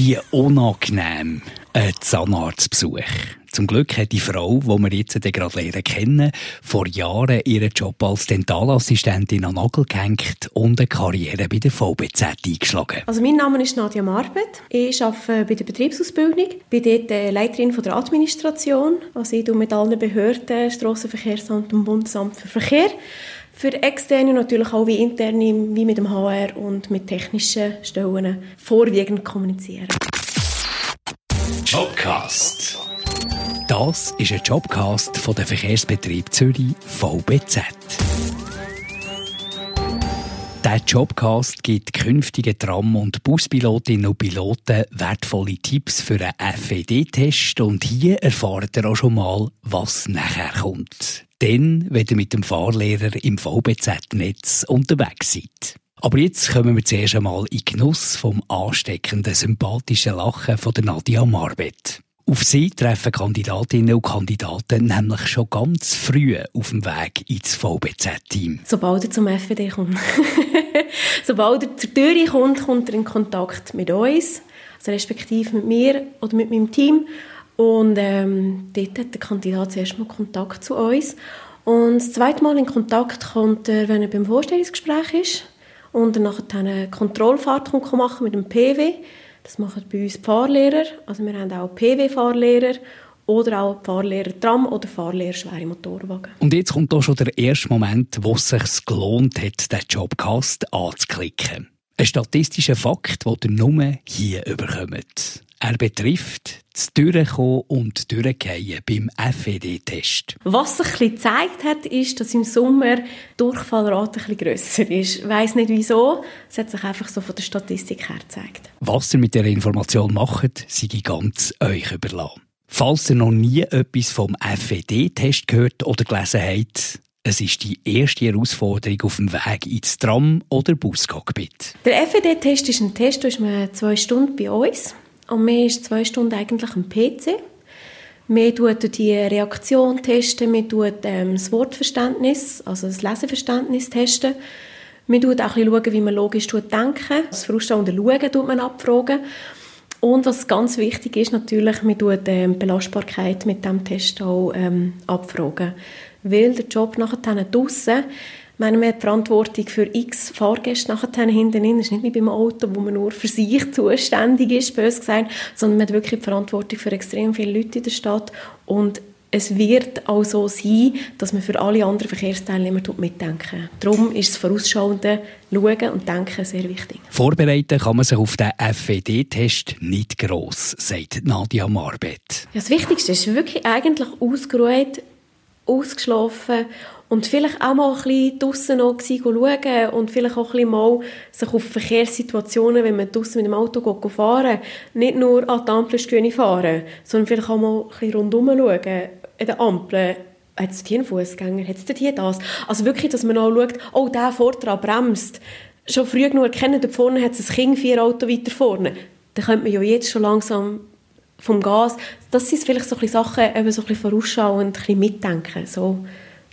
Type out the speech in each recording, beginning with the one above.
Wie unangenehm ein Zahnarztbesuch. Zum Glück hat die Frau, die wir jetzt gerade lernen kennen, vor Jahren ihren Job als Dentalassistentin an Nagel gehängt und eine Karriere bei der VBZ eingeschlagen. Also mein Name ist Nadia Marbet. Ich arbeite bei der Betriebsausbildung, bin dort Leiterin von der Administration. Also ich mit allen Behörden, Strassenverkehrsamt und Bundesamt für Verkehr für externe natürlich auch wie interne, wie mit dem HR und mit technischen Stellen vorwiegend kommunizieren. Jobcast. Das ist ein Jobcast von der Verkehrsbetrieb Zürich VBZ. Der Jobcast gibt künftigen Tram- und Buspilotinnen und Piloten wertvolle Tipps für einen FED-Test und hier erfahrt ihr auch schon mal, was nachher kommt. Dann, wenn ihr mit dem Fahrlehrer im VBZ-Netz unterwegs seid. Aber jetzt kommen wir zuerst einmal in Genuss vom ansteckenden, sympathischen Lachen von der Nadia Marbet. Auf sie treffen Kandidatinnen und Kandidaten nämlich schon ganz früh auf dem Weg ins VBZ-Team. Sobald er zum FWD kommt. Sobald er zur Tür kommt, kommt er in Kontakt mit uns, also respektive mit mir oder mit meinem Team. Und ähm, dort hat der Kandidat zuerst mal Kontakt zu uns. Und das zweite Mal in Kontakt kommt er, wenn er beim Vorstellungsgespräch ist und dann nachher eine Kontrollfahrt machen mit dem PW. Das machen bei uns die Fahrlehrer. Also wir haben auch PW-Fahrlehrer oder auch Fahrlehrer Tram oder Fahrlehrer schwere Motorwagen. Und jetzt kommt auch schon der erste Moment, wo es sich gelohnt hat, den Jobcast anzuklicken. Ein statistischer Fakt, den ihr nur hier überkommt. Er betrifft das Durchkommen und Durchgehen beim FED-Test. Was sich ein bisschen gezeigt hat, ist, dass im Sommer die Durchfallrate ein bisschen grösser ist. Ich weiss nicht wieso, es hat sich einfach so von der Statistik her gezeigt. Was ihr mit dieser Information macht, sei ganz euch überlassen. Falls ihr noch nie etwas vom FED-Test gehört oder gelesen habt, es ist die erste Herausforderung auf dem Weg ins Tram- oder Buscockpit. Der FED-Test ist ein Test, da ist man zwei Stunden bei uns. Und mir ist zwei Stunden eigentlich am PC. Wir testen die Reaktion testen, wir testen ähm, das Wortverständnis, also das Leseverständnis testen. Wir schauen auch bisschen, wie man logisch denken. Das Vorausschauende Schauen tut man abfragen. Und was ganz wichtig ist, natürlich, tun die ähm, Belastbarkeit mit dem Test auch ähm, abfragen. Weil der Job nachher draussen ich meine, man hat Verantwortung für x Fahrgäste nachher hinten drin. Es ist nicht wie beim Auto, wo man nur für sich zuständig ist, bös gesagt, sondern man hat wirklich die Verantwortung für extrem viele Leute in der Stadt. Und es wird auch so sein, dass man für alle anderen Verkehrsteilnehmer mitdenken Darum ist das vorausschauende Schauen und Denken sehr wichtig. Vorbereiten kann man sich auf den FED-Test nicht gross, sagt Nadia Marbet. Ja, das Wichtigste ist wirklich eigentlich ausgeruht, ausgeschlafen und vielleicht auch mal ein bisschen draussen noch schauen und vielleicht auch ein bisschen mal sich auf Verkehrssituationen, wenn man draussen mit dem Auto geht, fahren, nicht nur an die Ampeln fahren, sondern vielleicht auch mal ein bisschen rundherum schauen, an den Ampeln, hat es hier einen Fußgänger, hat es hier das? Also wirklich, dass man auch schaut, oh, der vorne bremst. Schon früh genug erkennen, da vorne hat es ein Kind vier Auto weiter vorne. Dann könnte man ja jetzt schon langsam vom Gas, das sind vielleicht so ein bisschen Sachen, eben so ein bisschen vorausschauend, ein bisschen mitdenken, so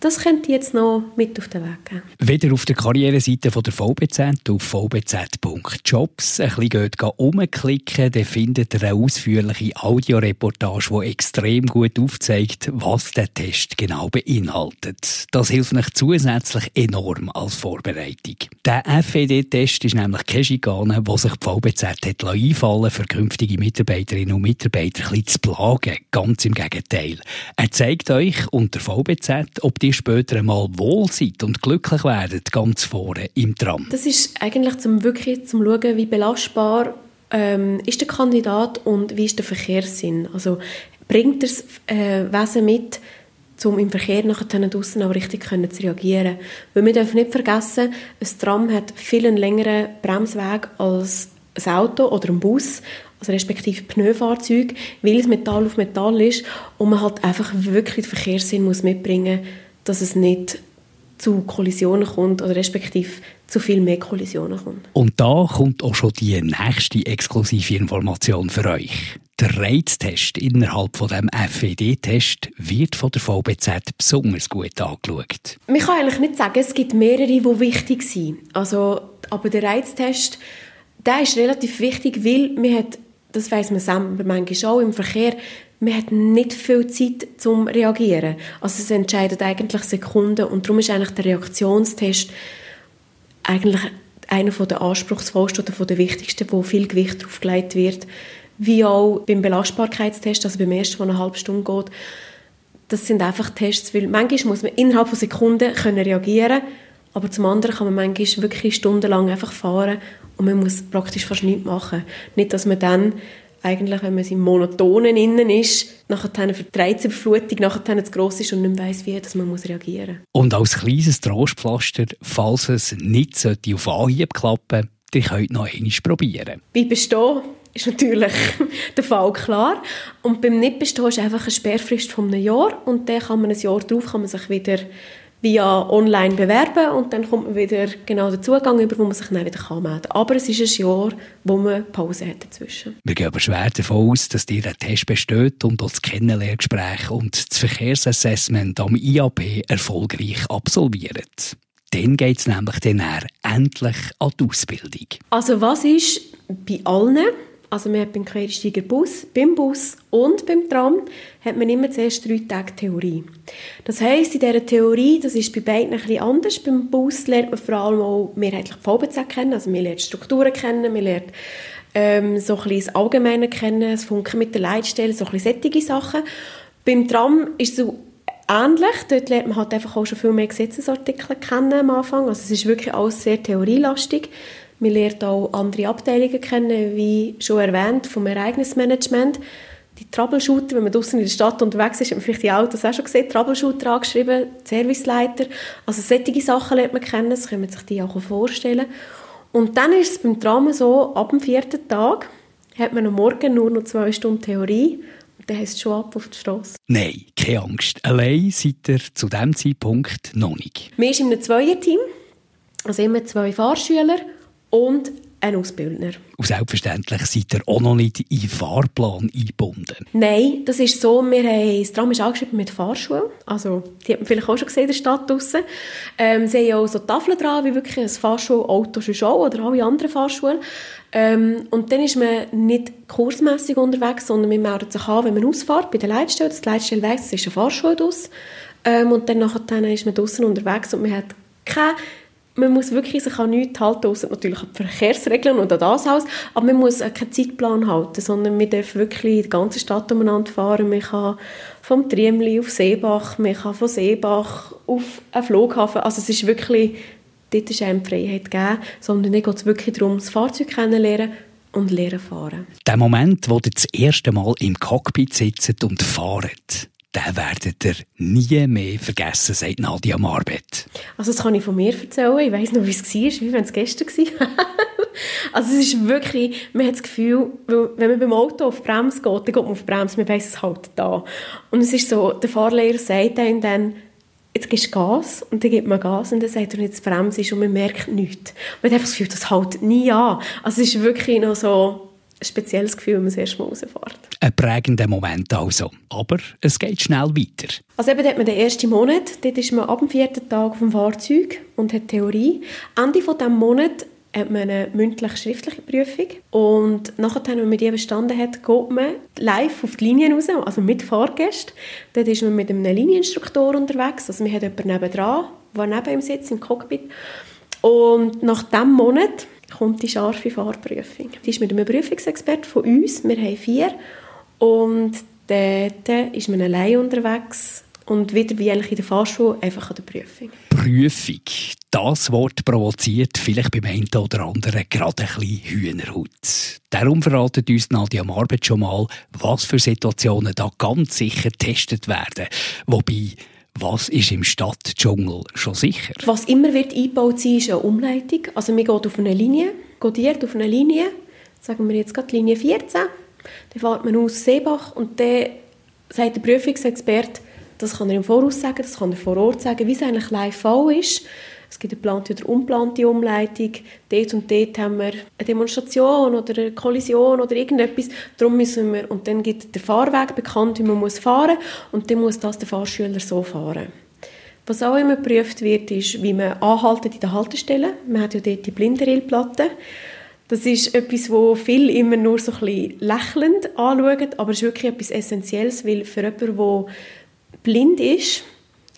das könnt ihr jetzt noch mit auf den Weg geben. Wieder auf der Karriereseite von der VBZ auf vbz.jobs ein bisschen umklicken, dann findet ihr eine ausführliche Audioreportage, die extrem gut aufzeigt, was der Test genau beinhaltet. Das hilft euch zusätzlich enorm als Vorbereitung. Der FED-Test ist nämlich keine Schikane, die sich die VBZ hat einfallen für künftige Mitarbeiterinnen und Mitarbeiter ein bisschen zu plagen. Ganz im Gegenteil. Er zeigt euch unter VBZ, ob die ihr später einmal wohl seid und glücklich werdet, ganz vorne im Tram? Das ist eigentlich zum wirklich zum schauen, wie belastbar ähm, ist der Kandidat und wie ist der Verkehrssinn. Also bringt er das äh, Wesen mit, um im Verkehr nachher draussen auch richtig können zu reagieren. Weil wir dürfen nicht vergessen, ein Tram hat viel einen längeren Bremsweg als ein Auto oder ein Bus, also respektive Pneufahrzeug, weil es Metall auf Metall ist und man halt einfach wirklich den Verkehrssinn muss mitbringen muss, dass es nicht zu Kollisionen kommt oder respektive zu viel mehr Kollisionen kommt. Und da kommt auch schon die nächste exklusive Information für euch. Der Reiztest innerhalb von dem FED-Test wird von der VBZ besonders gut angeschaut. Man kann eigentlich nicht sagen, es gibt mehrere, die wichtig sind. Also, aber der Reiztest, der ist relativ wichtig, weil man hat das weiss man selber manchmal auch im Verkehr, man hat nicht viel Zeit zum Reagieren. Also es entscheidet eigentlich Sekunden und darum ist eigentlich der Reaktionstest eigentlich einer der anspruchsvollsten oder der wichtigsten, wo viel Gewicht drauf gelegt wird, wie auch beim Belastbarkeitstest, also beim ersten, der eine halbe Stunde geht. Das sind einfach Tests, weil manchmal muss man innerhalb von Sekunden können reagieren aber zum anderen kann man manchmal wirklich stundenlang einfach fahren und man muss praktisch fast nichts machen. Nicht, dass man dann eigentlich, wenn man im Monotonen innen ist, nachher eine Vertreibungsüberflutung, nachher zu gross ist und nicht weiss, wie dass man muss reagieren muss. Und als kleines Trostpflaster, falls es nicht auf Anhieb klappen sollte, ihr könnt noch einmal probieren. Bei Bestehen ist natürlich der Fall klar. Und beim Nicht-Bestehen ist einfach eine Sperrfrist von einem Jahr und dann kann man ein Jahr darauf kann man sich wieder via online bewerben und dann kommt man wieder genau den Zugang über, wo man sich dann wieder anmelden kann. Aber es ist ein Jahr, wo man Pause hat dazwischen. Wir gehen aber schwer davon aus, dass dir der Test besteht und auch das Kennenlerngespräch und das Verkehrsassessment am IAP erfolgreich absolviert. Dann geht es nämlich dann endlich an die Ausbildung. Also was ist bei allen also man hat beim Quersteiger Bus, beim Bus und beim Tram hat man immer zuerst drei Tage Theorie. Das heisst, in dieser Theorie, das ist bei beiden ein bisschen anders. Beim Bus lernt man vor allem auch mehrheitlich die VBZ kennen, also man lernt Strukturen kennen, man lernt ähm, so ein bisschen das Allgemeine kennen, das Funken mit der Leitstelle, so ein bisschen solche Sachen. Beim Tram ist es so ähnlich. Dort lernt man halt einfach auch schon viel mehr Gesetzesartikel kennen am Anfang. Also es ist wirklich alles sehr theorielastig. Man lernt auch andere Abteilungen kennen, wie schon erwähnt, vom Ereignismanagement. Die Troubleshooter, wenn man draußen in der Stadt unterwegs ist, hat man vielleicht die Autos auch schon gesehen, Troubleshooter angeschrieben, Serviceleiter. Also solche Sachen lernt man kennen, das kann man sich die auch vorstellen. Und dann ist es beim Tram so, ab dem vierten Tag hat man am Morgen nur noch zwei Stunden Theorie und dann heißt es schon ab auf die Straße. Nein, keine Angst. Allein seid ihr zu diesem Zeitpunkt noch nicht. Wir sind in einem Zweierteam, also immer zwei Fahrschüler und ein Ausbildner. Und selbstverständlich seid ihr auch noch nicht in den Fahrplan eingebunden. Nein, das ist so, wir haben, das Tram ist angeschrieben mit Fahrschule, also die hat man vielleicht auch schon gesehen in der Stadt draussen. Ähm, sie haben auch so Tafeln dran, wie wirklich ein Fahrschulauto schon auch, oder alle anderen Fahrschulen. Ähm, und dann ist man nicht kursmässig unterwegs, sondern man meldet sich an, wenn man ausfährt bei der Leitstelle. Das Leitstelle weg, das ist eine Fahrschule draus. Ähm, und dann nachher ist man draussen unterwegs und man hat keine man muss wirklich sich an nichts halten, außer natürlich an die Verkehrsregeln und an das alles, aber man muss keinen Zeitplan halten, sondern man darf wirklich die ganze Stadt umeinander fahren. Man kann vom Triemli auf Seebach, man kann von Seebach auf einen Flughafen, also es ist wirklich, dort ist einem Freiheit gegeben, sondern dann geht es wirklich darum, das Fahrzeug kennenzulernen und lernen fahren. Der Moment, wo ihr das erste Mal im Cockpit sitzt und fahrt, den werdet ihr nie mehr vergessen, sagt Nadia Marbet. Also das kann ich von mir erzählen. Ich weiss noch, wie es war, wie wenn es gestern war. also es ist wirklich, man hat das Gefühl, wenn man beim Auto auf die Bremse geht, dann geht man auf die Bremse, man weiss es halt da. Und es ist so, der Fahrlehrer sagt einem dann, jetzt gibst du Gas und dann gibt man Gas und dann sagt er, jetzt Bremse ist und man merkt nichts. Man hat einfach das Gefühl, das hält nie an. Also es ist wirklich noch so ein spezielles Gefühl, wenn man das erste Mal rausfährt. Ein prägender Moment also. Aber es geht schnell weiter. Also eben, hat man den ersten Monat, dort ist man ab dem vierten Tag dem Fahrzeug und hat Theorie. Ende von diesem Monat hat man eine mündlich-schriftliche Prüfung und nachher, wenn man die bestanden hat, geht man live auf die Linien raus, also mit Fahrgästen. Dort ist man mit einem Linieninstruktor unterwegs, also man hat jemanden nebendran, der neben ihm sitzt, im Cockpit. Und nach diesem Monat kommt die scharfe Fahrprüfung. Die ist mit einem Prüfungsexperten von uns, wir haben vier, und dort ist man allein unterwegs und wieder wie eigentlich in der Fahrschule einfach an der Prüfung. Prüfung. Das Wort provoziert vielleicht beim einen oder anderen gerade ein bisschen Hühnerhaut. Darum verratet uns Nadia Marbet schon mal, was für Situationen da ganz sicher getestet werden. Wobei, was ist im Stadtdschungel schon sicher? Was immer wird eingebaut sein, ist eine Umleitung. Also man geht auf eine Linie, codiert auf eine Linie, sagen wir jetzt gerade Linie 14, dann fährt man aus Seebach und dann sagt der Prüfungsexperte, das kann er im Voraus sagen, das kann er vor Ort sagen, wie es eigentlich live ist. Es gibt eine geplante oder unplante Umleitung. Dort und dort haben wir eine Demonstration oder eine Kollision oder irgendetwas. Darum müssen wir, und dann gibt der Fahrweg bekannt, wie man muss fahren und dann muss das der Fahrschüler so fahren. Was auch immer geprüft wird, ist, wie man anhaltet in der Haltestelle. Man hat ja dort die Blinderillplatte. Das ist etwas, wo viele immer nur so ein bisschen lächelnd anschauen, aber es ist wirklich etwas Essentielles, weil für jemanden, der blind ist,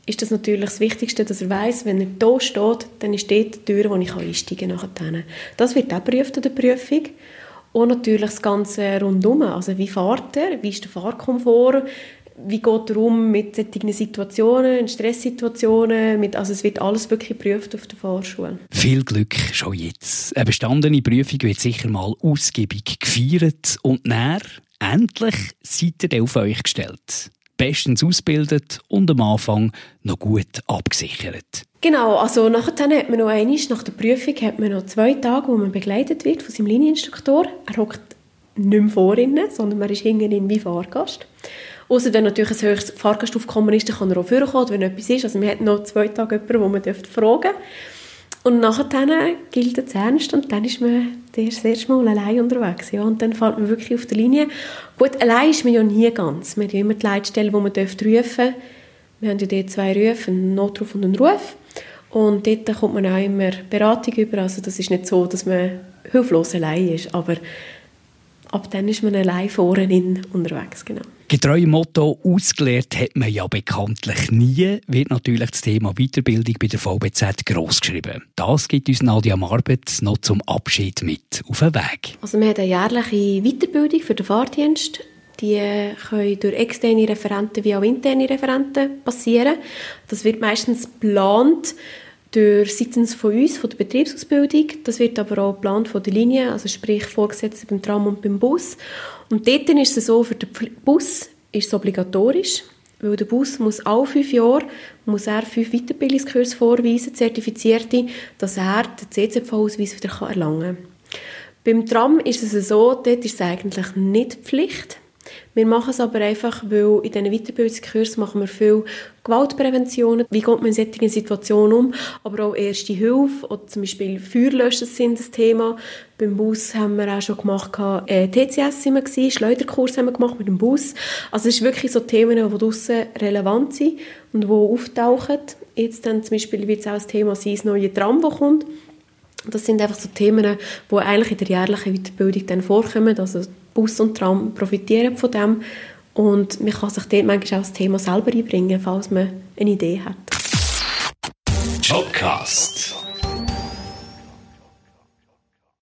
ist das natürlich das Wichtigste, dass er weiß, wenn er hier steht, dann ist dort die Tür, wo ich einsteigen kann. Das wird auch geprüft in der Prüfung. Und natürlich das Ganze rundum. Also wie fährt er? Wie ist der Fahrkomfort? Wie geht er um mit solchen Situationen, in Stresssituationen? Mit, also es wird alles wirklich geprüft auf der Fahrschule. Viel Glück schon jetzt. Eine bestandene Prüfung wird sicher mal ausgiebig gefeiert. Und näher, endlich seid ihr auf euch gestellt bestens ausgebildet und am Anfang noch gut abgesichert. Genau, also nachher hat man noch einmal, nach der Prüfung hat man noch zwei Tage, wo man begleitet wird von seinem Linieninstruktor. Er hockt nicht mehr vor sondern man ist hinten wie Fahrgast. Außer wenn natürlich ein höheres Fahrgastaufkommen ist, dann kann er auch vorkommen, wenn etwas ist. Also man hat noch zwei Tage jemanden, wo man fragen darf. Und nachher gilt es ernst und dann ist man das erste Mal allein unterwegs. Ja. Und dann fällt man wirklich auf der Linie. Gut, allein ist man ja nie ganz. Man hat ja immer die Leitstelle, wo man rufen darf. Wir haben ja dort zwei Rufe, einen Notruf und einen Ruf. Und dort kommt man auch immer Beratung über. Also das ist nicht so, dass man hilflos allein ist, aber ab dann ist man allein vorne unterwegs, genau. Getreu Motto, ausgelehrt hat man ja bekanntlich nie, wird natürlich das Thema Weiterbildung bei der VBZ gross geschrieben. Das gibt uns Nadia Marbet noch zum Abschied mit auf den Weg. Also wir haben eine jährliche Weiterbildung für den Fahrdienst. Die können durch externe Referenten wie auch interne Referenten passieren. Das wird meistens geplant durch seitens von uns, von der Betriebsausbildung. Das wird aber auch geplant von der Linie, also sprich Vorgesetzte beim Tram und beim Bus. Und dort ist es so, für den Bus ist es obligatorisch, weil der Bus muss alle fünf Jahre muss er fünf Weiterbildungskurse vorweisen, zertifizierte, dass er den CZV-Ausweis wieder erlangen kann. Beim Tram ist es so, dort ist es eigentlich nicht Pflicht. Wir machen es aber einfach, weil in diesen Weiterbildungskursen machen wir viel Gewaltprävention, wie geht man in solchen Situationen um, aber auch Erste Hilfe oder zum Beispiel Feuerlöschen sind das Thema. Beim Bus haben wir auch schon gemacht, äh, TCS sind wir gewesen, Schleuderkurs haben wir gemacht mit dem Bus. Also es ist wirklich so Themen, die draussen relevant sind und die auftauchen. Jetzt dann zum Beispiel wird es auch das Thema sein, das neue Tram, das kommt. Das sind einfach so Themen, die eigentlich in der jährlichen Weiterbildung dann vorkommen. Also Bus und Tram profitieren von dem. Und man kann sich dort manchmal auch das Thema selber einbringen, falls man eine Idee hat. Jobcast.